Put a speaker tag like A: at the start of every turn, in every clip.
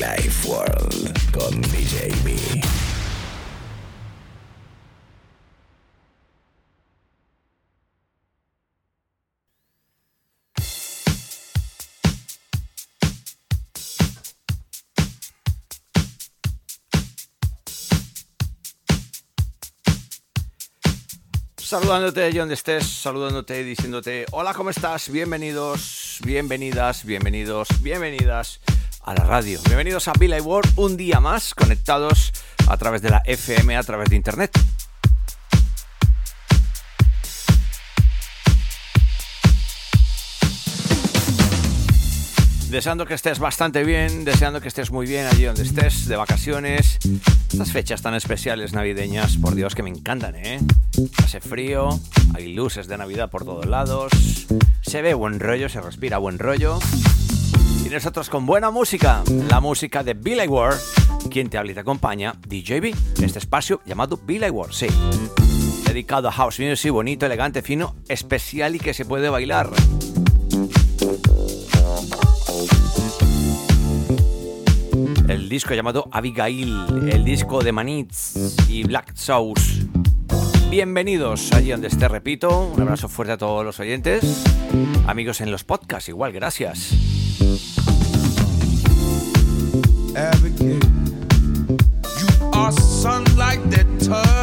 A: Life World con DJ B.
B: Saludándote allí donde estés, saludándote, diciéndote, hola, ¿cómo estás? Bienvenidos, bienvenidas, bienvenidos, bienvenidas a la radio. Bienvenidos a Billy World, un día más conectados a través de la FM, a través de Internet. Deseando que estés bastante bien, deseando que estés muy bien allí donde estés, de vacaciones. Estas fechas tan especiales navideñas, por Dios que me encantan, ¿eh? Hace frío, hay luces de Navidad por todos lados, se ve buen rollo, se respira buen rollo. Nosotros con buena música, la música de Billy Ward, quien te habla y te acompaña, DJB, este espacio llamado Billy Ward, sí. Dedicado a house music, bonito, elegante, fino, especial y que se puede bailar. el disco llamado Abigail, el disco de Manitz y Black Sauce. Bienvenidos allí donde esté, repito. Un abrazo fuerte a todos los oyentes. Amigos en los podcasts, igual, gracias.
C: Abigail, you are sunlight that touches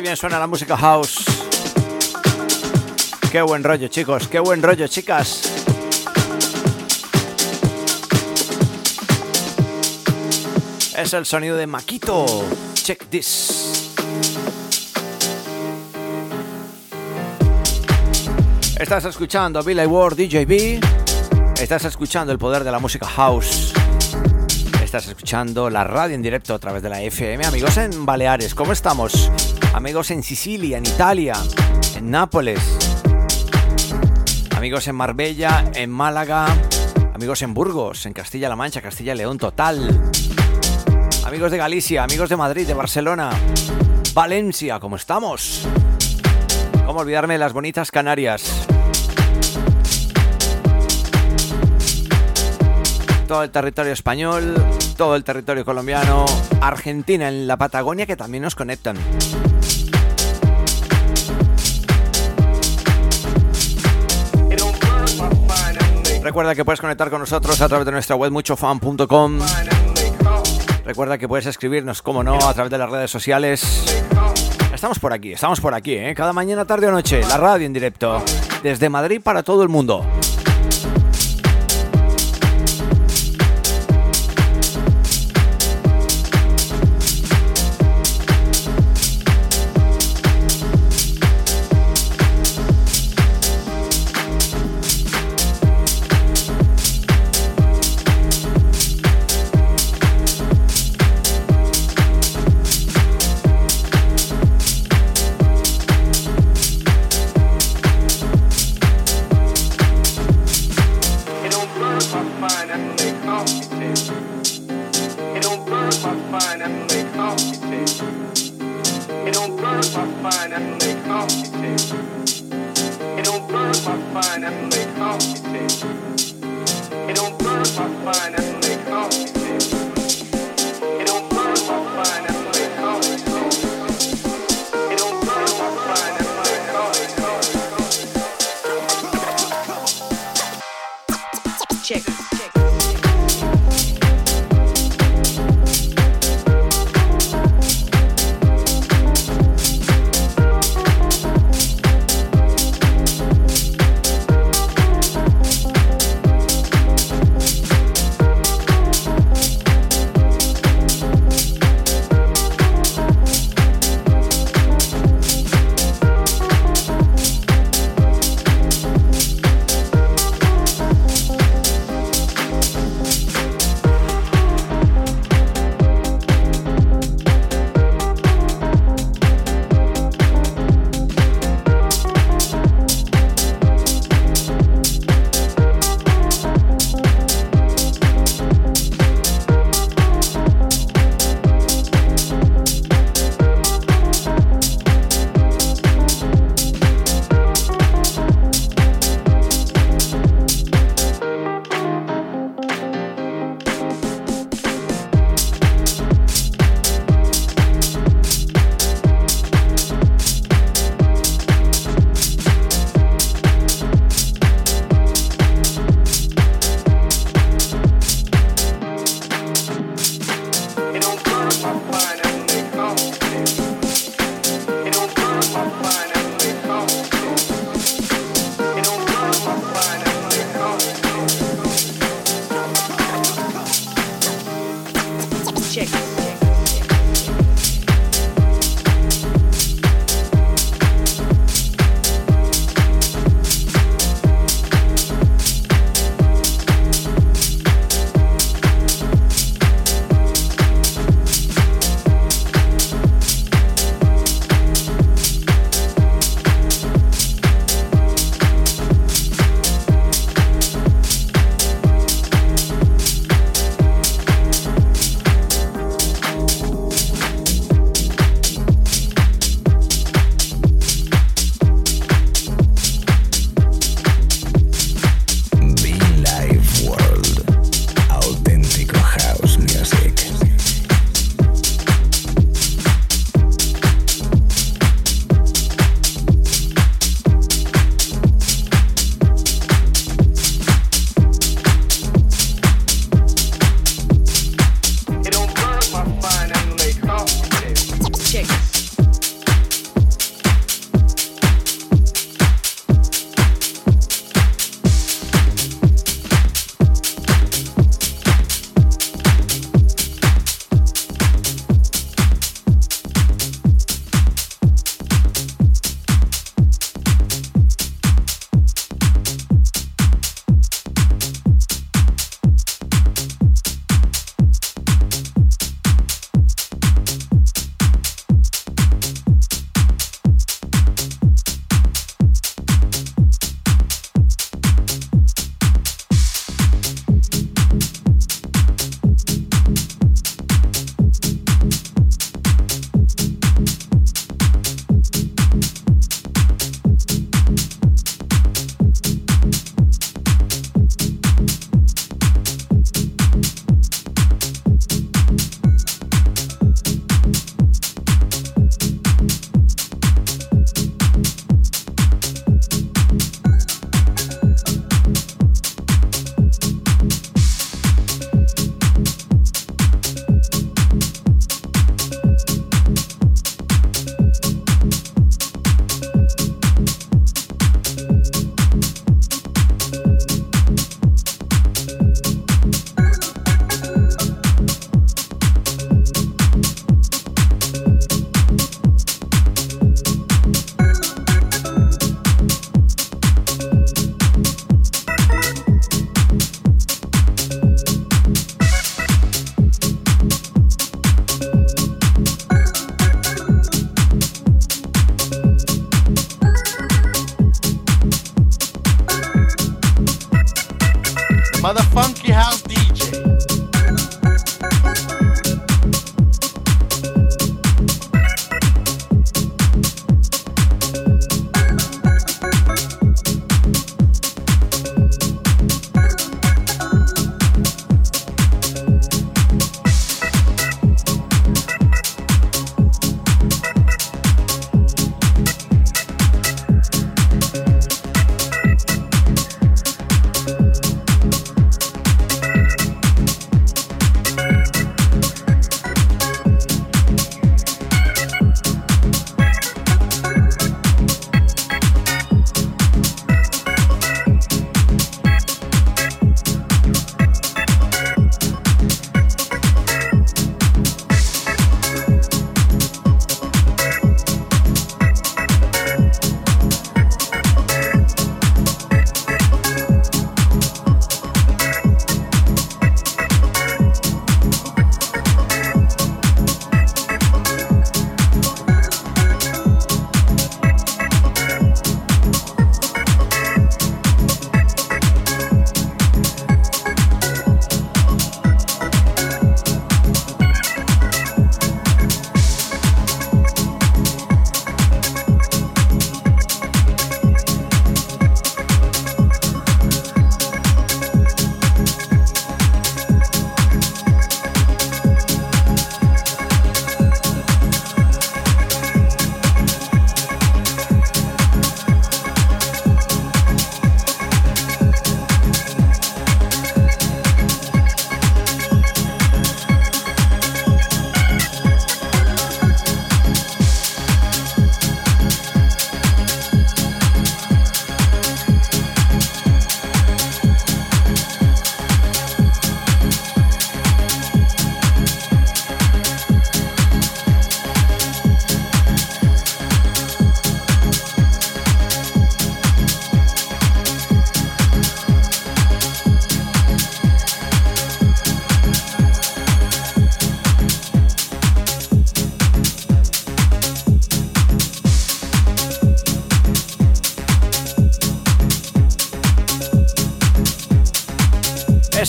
B: Bien suena la música house. Qué buen rollo, chicos. Qué buen rollo, chicas. Es el sonido de Maquito. Check this. Estás escuchando Billy Ward DJB. Estás escuchando el poder de la música house. Estás escuchando la radio en directo a través de la FM. Amigos en Baleares, ¿cómo estamos? Amigos en Sicilia, en Italia, en Nápoles. Amigos en Marbella, en Málaga. Amigos en Burgos, en Castilla-La Mancha, Castilla-León total. Amigos de Galicia, amigos de Madrid, de Barcelona, Valencia, ¿cómo estamos? ¿Cómo olvidarme de las bonitas Canarias? todo el territorio español, todo el territorio colombiano, Argentina en la Patagonia que también nos conectan. Recuerda que puedes conectar con nosotros a través de nuestra web muchofan.com. Recuerda que puedes escribirnos, como no, a través de las redes sociales. Estamos por aquí, estamos por aquí, ¿eh? cada mañana, tarde o noche, la radio en directo, desde Madrid para todo el mundo.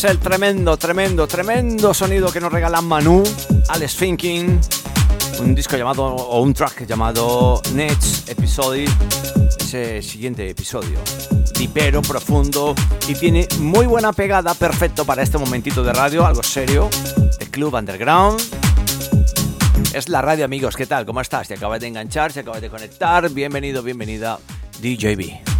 B: El tremendo, tremendo, tremendo sonido que nos regala Manu, Alex Thinking, un disco llamado, o un track llamado Nets Episode, ese siguiente episodio. Dipero, profundo y tiene muy buena pegada, perfecto para este momentito de radio, algo serio, de Club Underground. Es la radio, amigos, ¿qué tal? ¿Cómo estás? Te acabas de enganchar, te acabas de conectar. Bienvenido, bienvenida, DJB.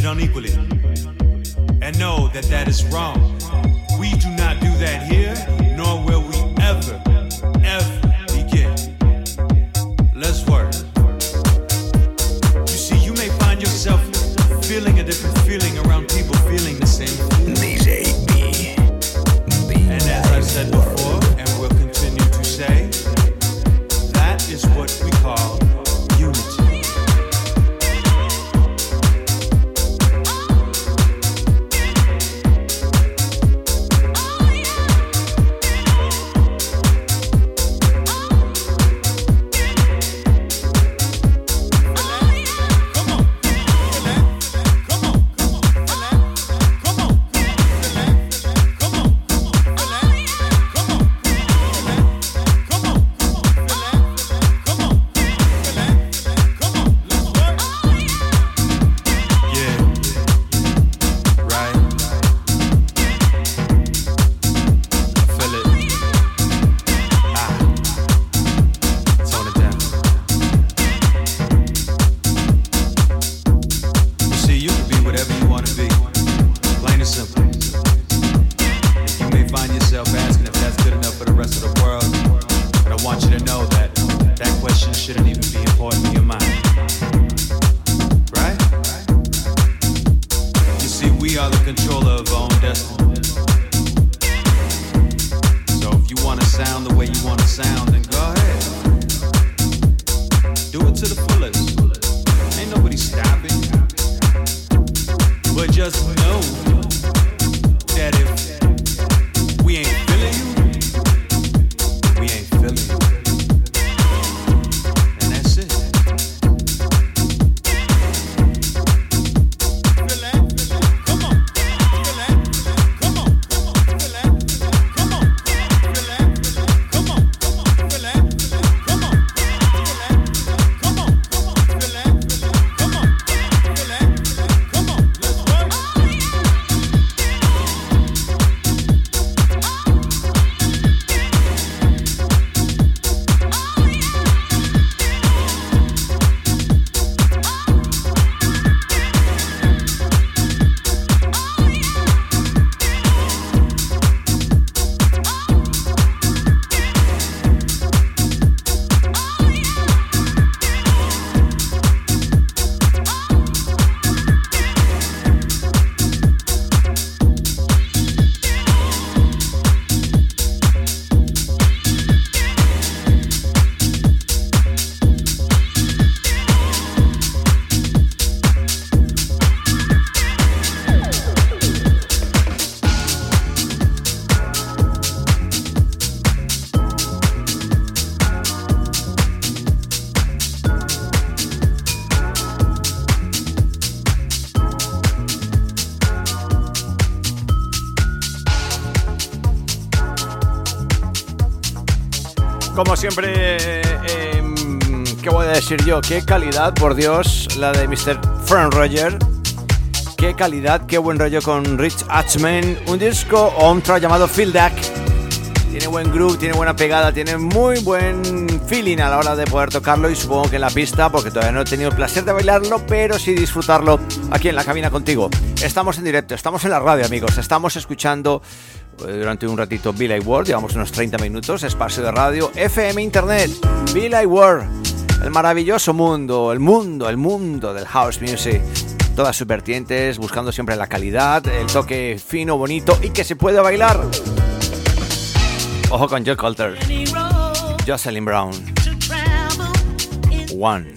D: Treated unequally, and know that that is wrong. We do not do that here, nor will
B: decir yo? Qué calidad, por Dios, la de Mr. Frank Roger. Qué calidad, qué buen rollo con Rich Hatchman. Un disco o llamado Feel Duck. Tiene buen groove, tiene buena pegada, tiene muy buen feeling a la hora de poder tocarlo y supongo que en la pista, porque todavía no he tenido el placer de bailarlo, pero sí disfrutarlo aquí en la cabina contigo. Estamos en directo, estamos en la radio, amigos, estamos escuchando eh, durante un ratito Billy Ward, llevamos unos 30 minutos, espacio de radio, FM Internet, Billy Ward, el maravilloso mundo, el mundo, el mundo del house music. Todas sus vertientes, buscando siempre la calidad, el toque fino, bonito y que se puede bailar. Ojo con Joe Coulter, Jocelyn Brown, One.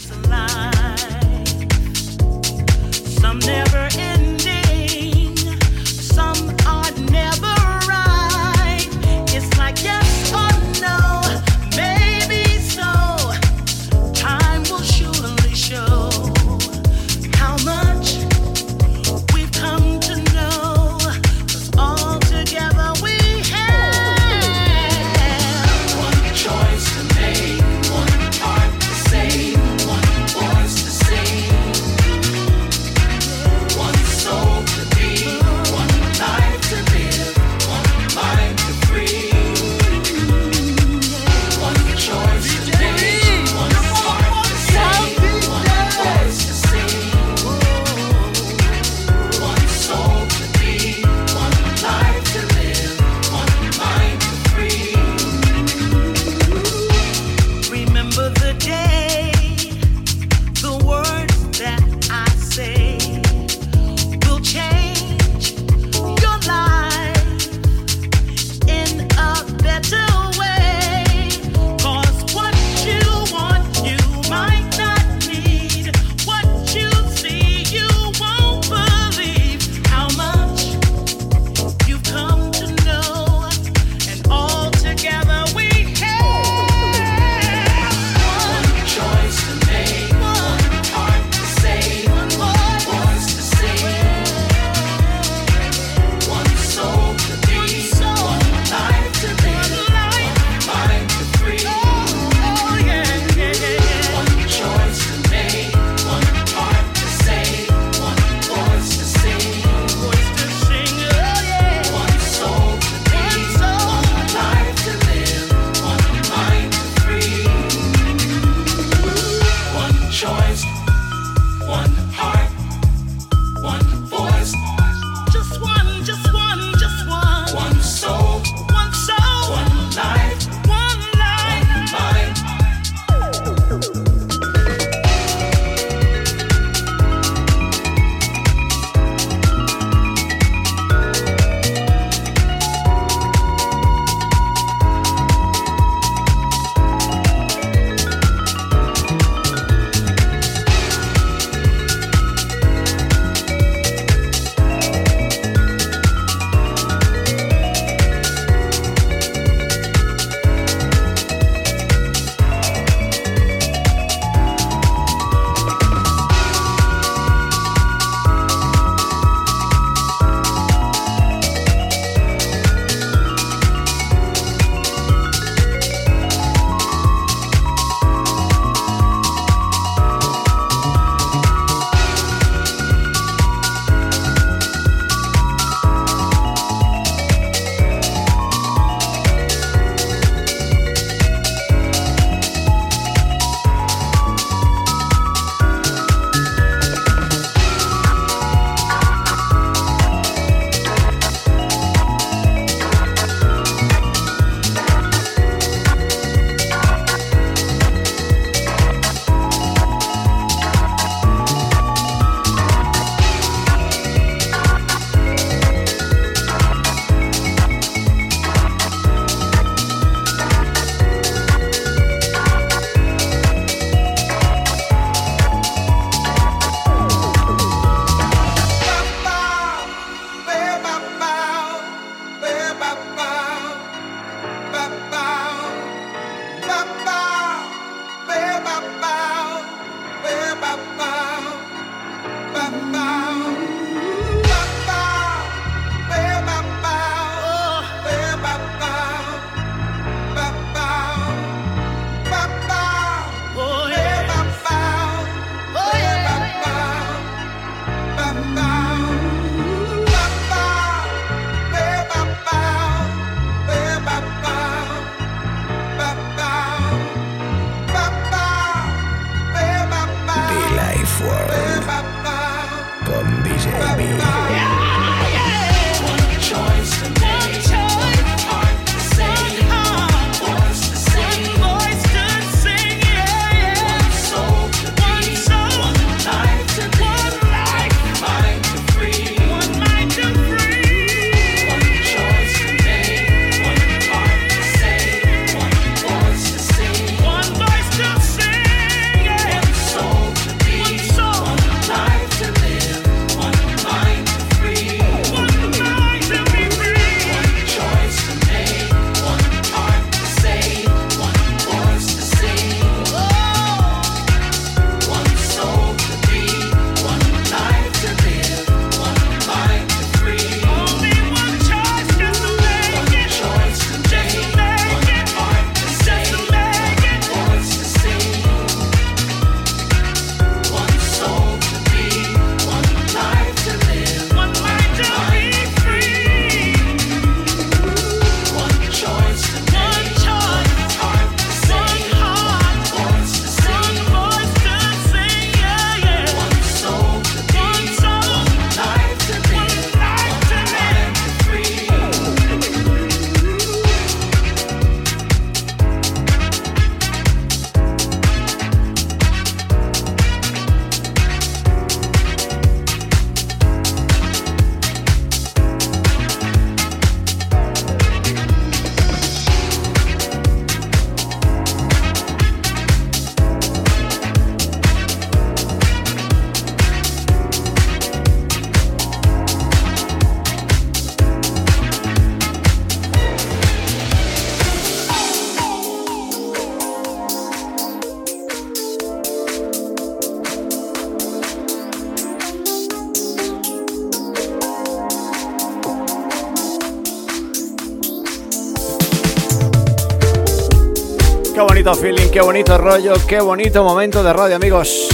B: Bonito feeling, qué bonito rollo, qué bonito momento de radio, amigos.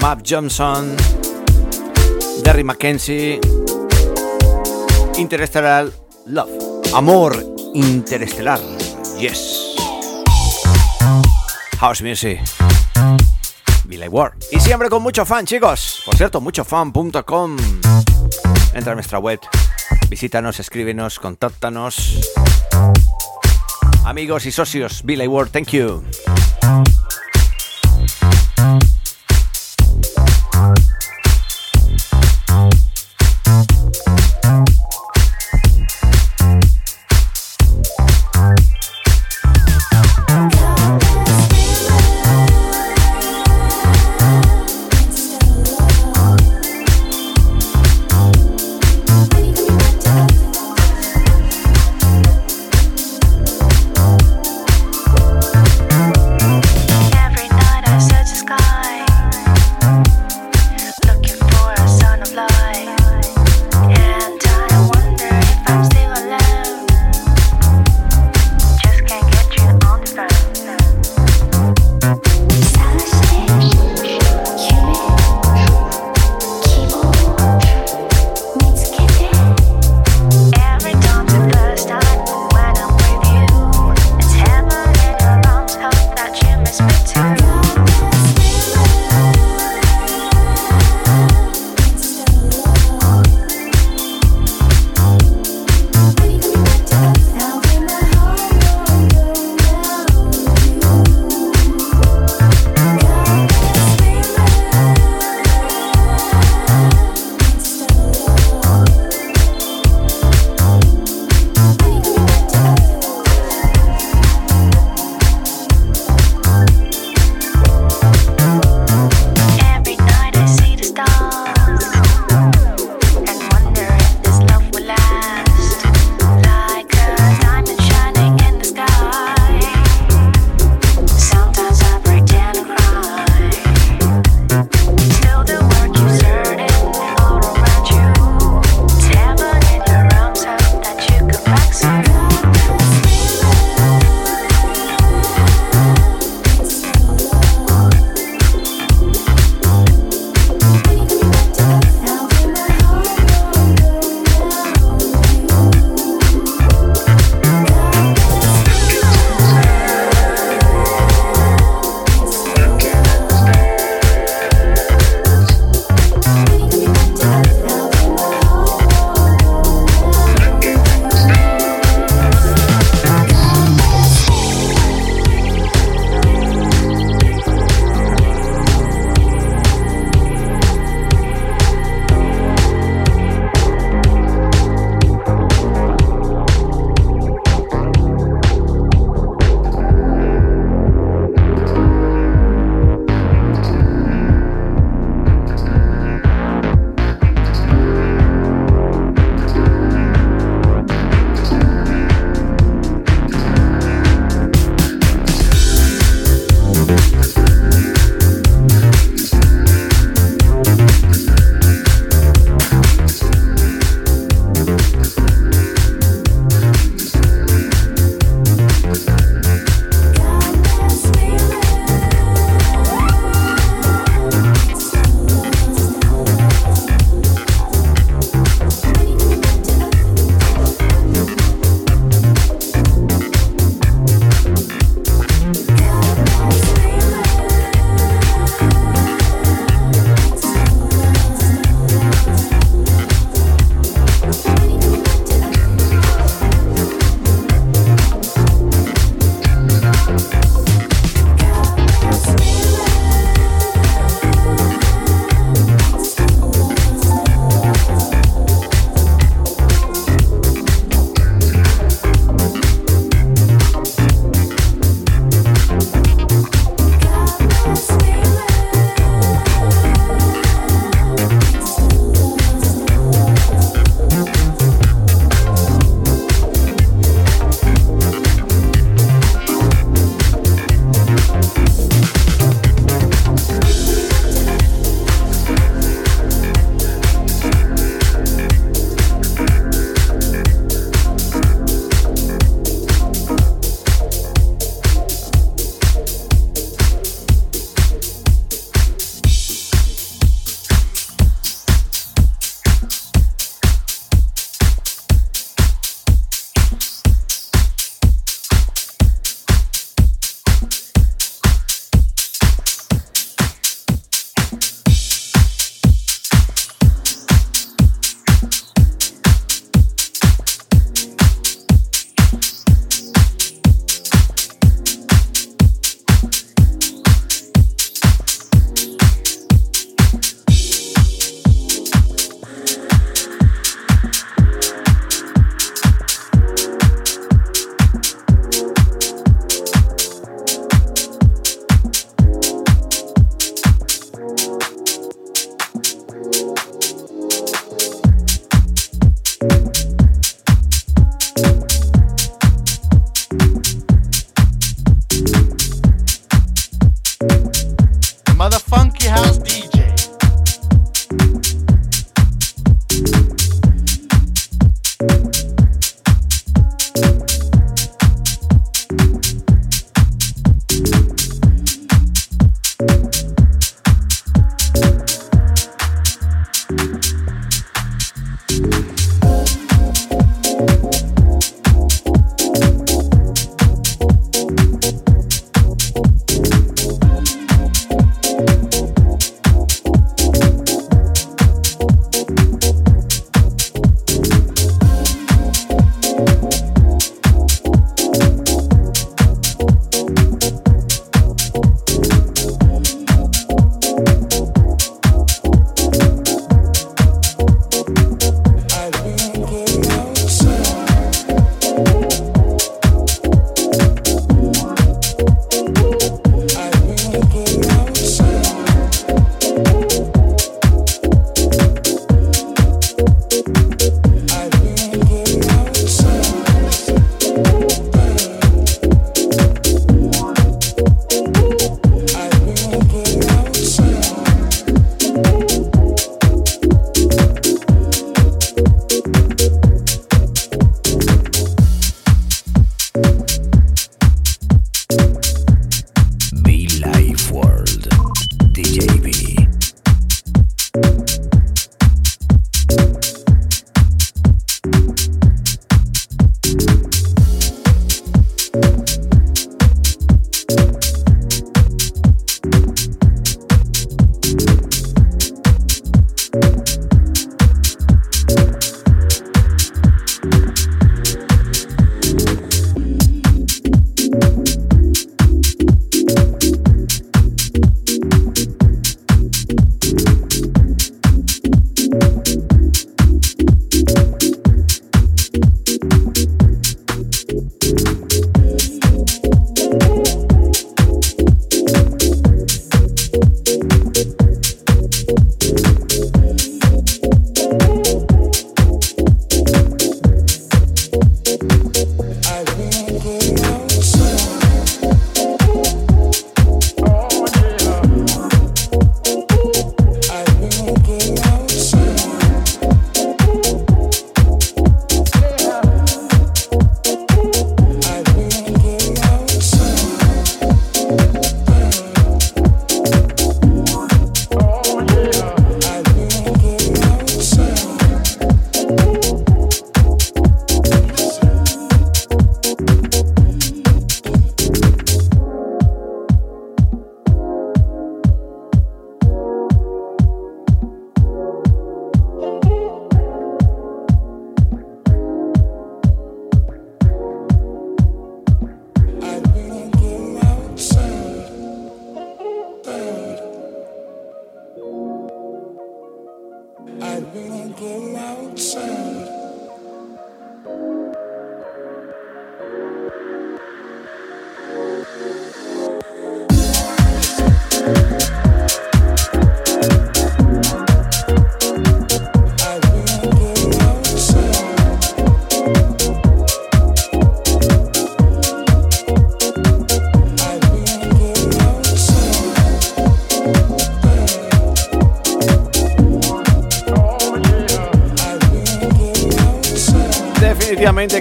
B: Map Johnson, Derry Mackenzie, Interstellar Love, Amor Interestelar, yes. House Music, Billy Ward. Y siempre con mucho fan, chicos. Por cierto, muchofan.com. Entra a nuestra web, visítanos, escríbenos, contáctanos. Amigos y socios, Billy Ward, thank you.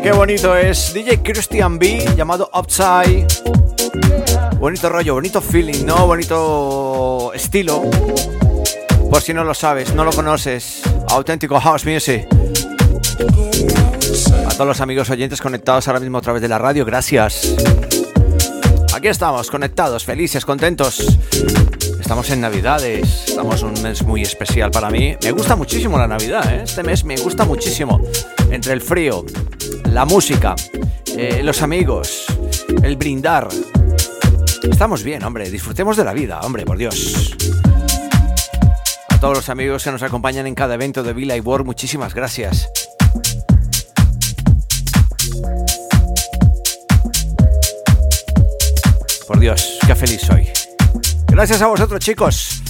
B: Qué bonito es. DJ Christian B, llamado Upside. Bonito rollo, bonito feeling, ¿no? Bonito estilo. Por si no lo sabes, no lo conoces. Auténtico House Music. A todos los amigos oyentes conectados ahora mismo a través de la radio, gracias. Aquí estamos, conectados, felices, contentos. Estamos en Navidades, estamos un mes muy especial para mí. Me gusta muchísimo la Navidad, ¿eh? este mes me gusta muchísimo. Entre el frío, la música, eh, los amigos, el brindar. Estamos bien, hombre, disfrutemos de la vida, hombre, por Dios. A todos los amigos que nos acompañan en cada evento de Villa y World, muchísimas gracias. Por Dios, qué feliz soy. Gracias a vosotros, chicos.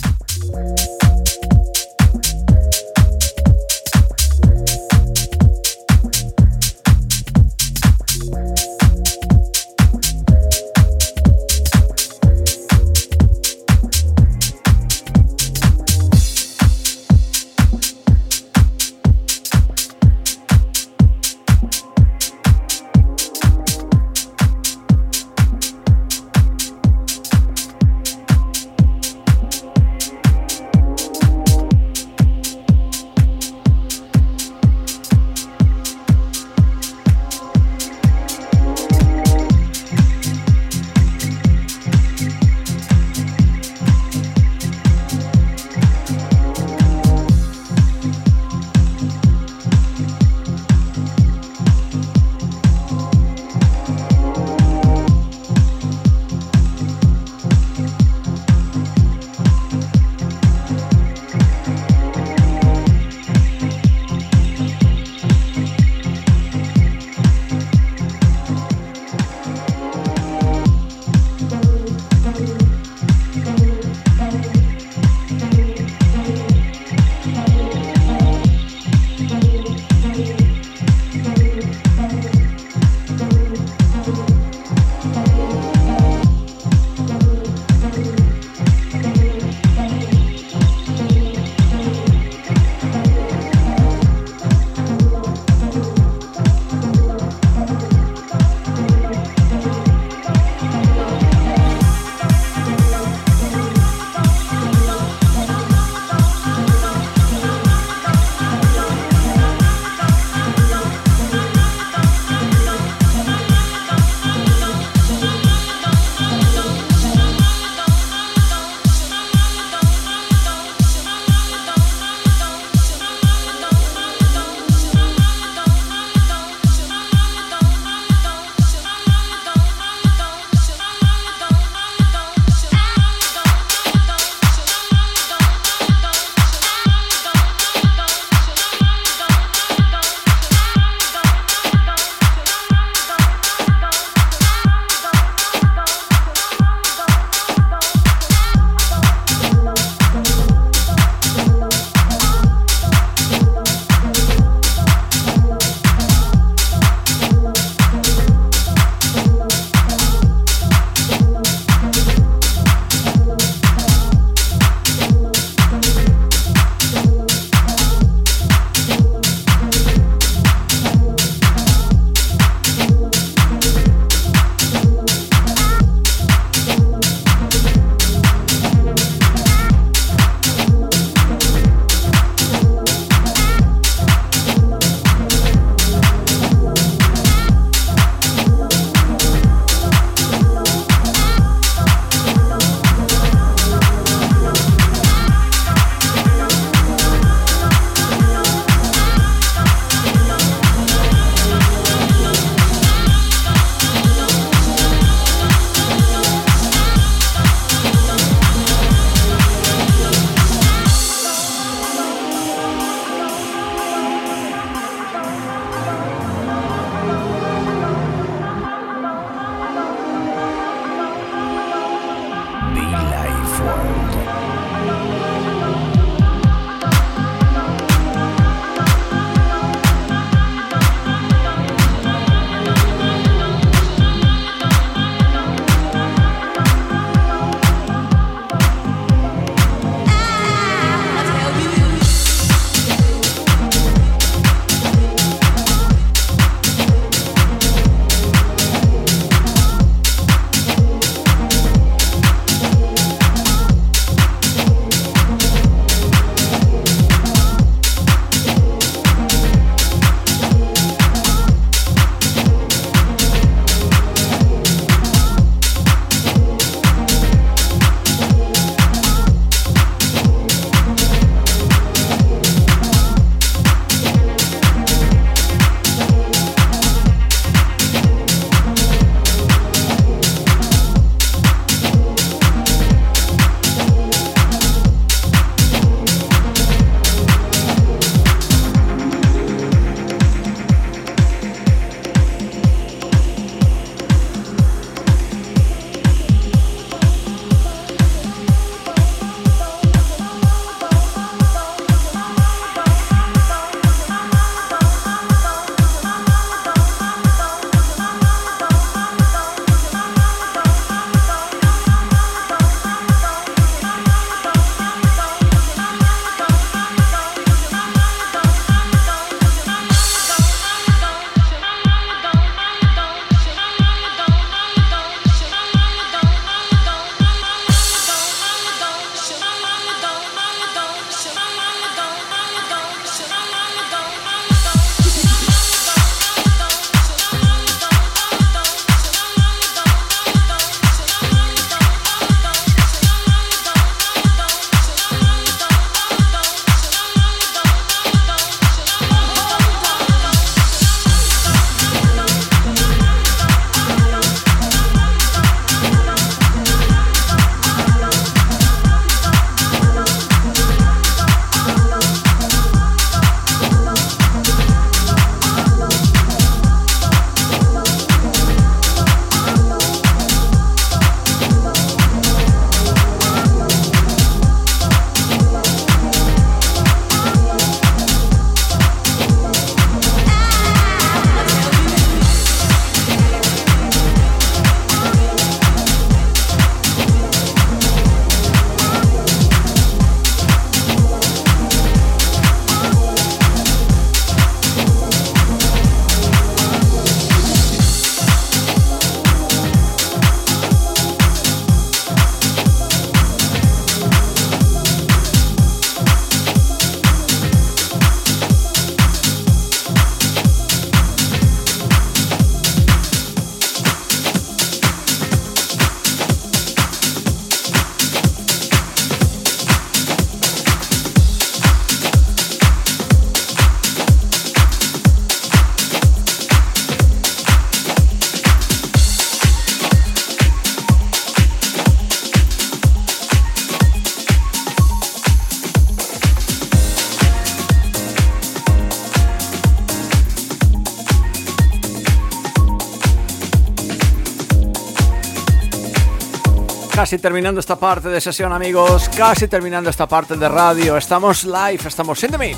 E: Casi terminando esta parte de sesión, amigos. Casi terminando esta parte de radio. Estamos live, estamos in the mix.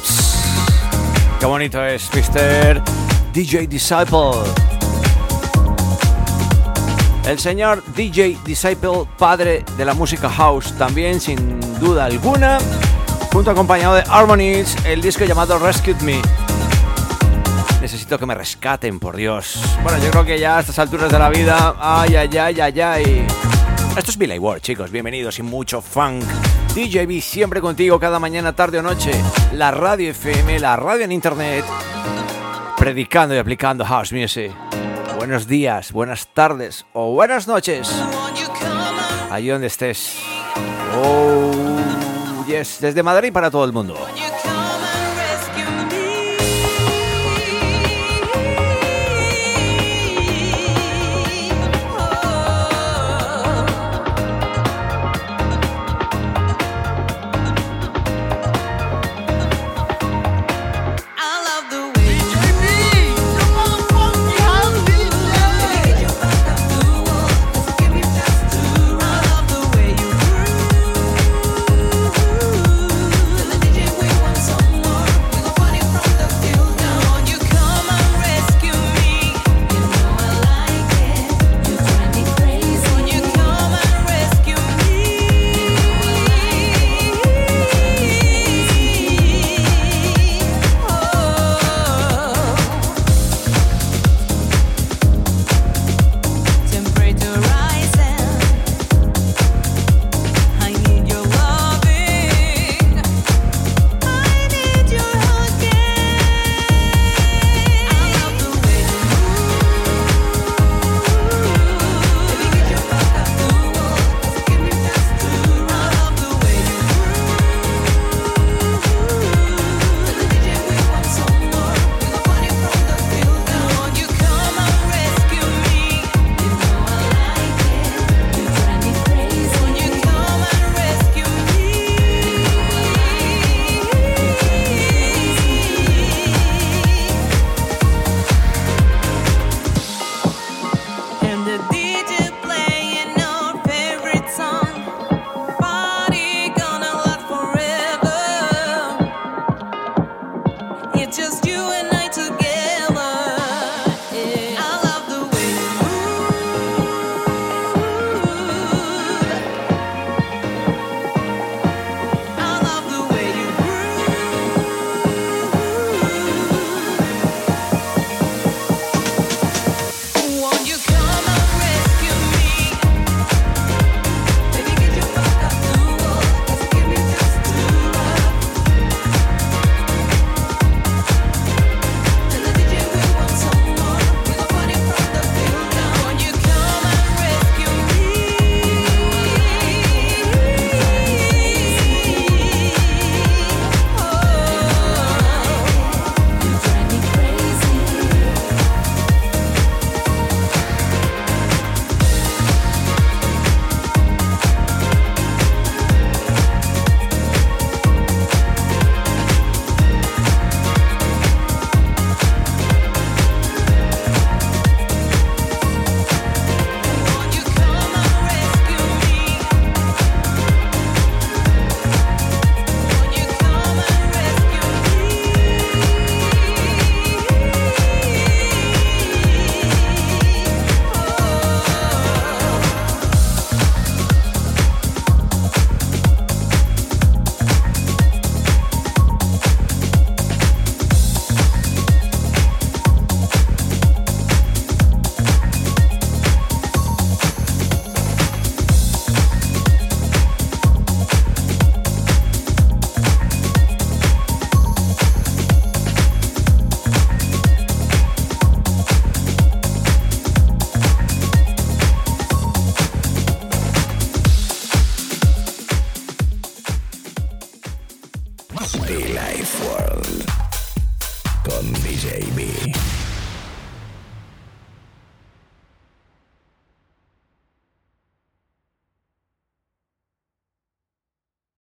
E: Qué bonito es, Mr. DJ Disciple. El señor DJ Disciple, padre de la música house, también sin duda alguna, junto acompañado de Harmonies, el disco llamado Rescued Me. Necesito que me rescaten, por Dios. Bueno, yo creo que ya a estas alturas de la vida, ay, ay, ay, ay, ay. Esto es Billy chicos, bienvenidos y mucho funk. DJB siempre contigo cada mañana, tarde o noche. La radio FM, la radio en internet, predicando y aplicando house music. Buenos días, buenas tardes o buenas noches. Allí donde estés. Oh, yes, desde Madrid para todo el mundo.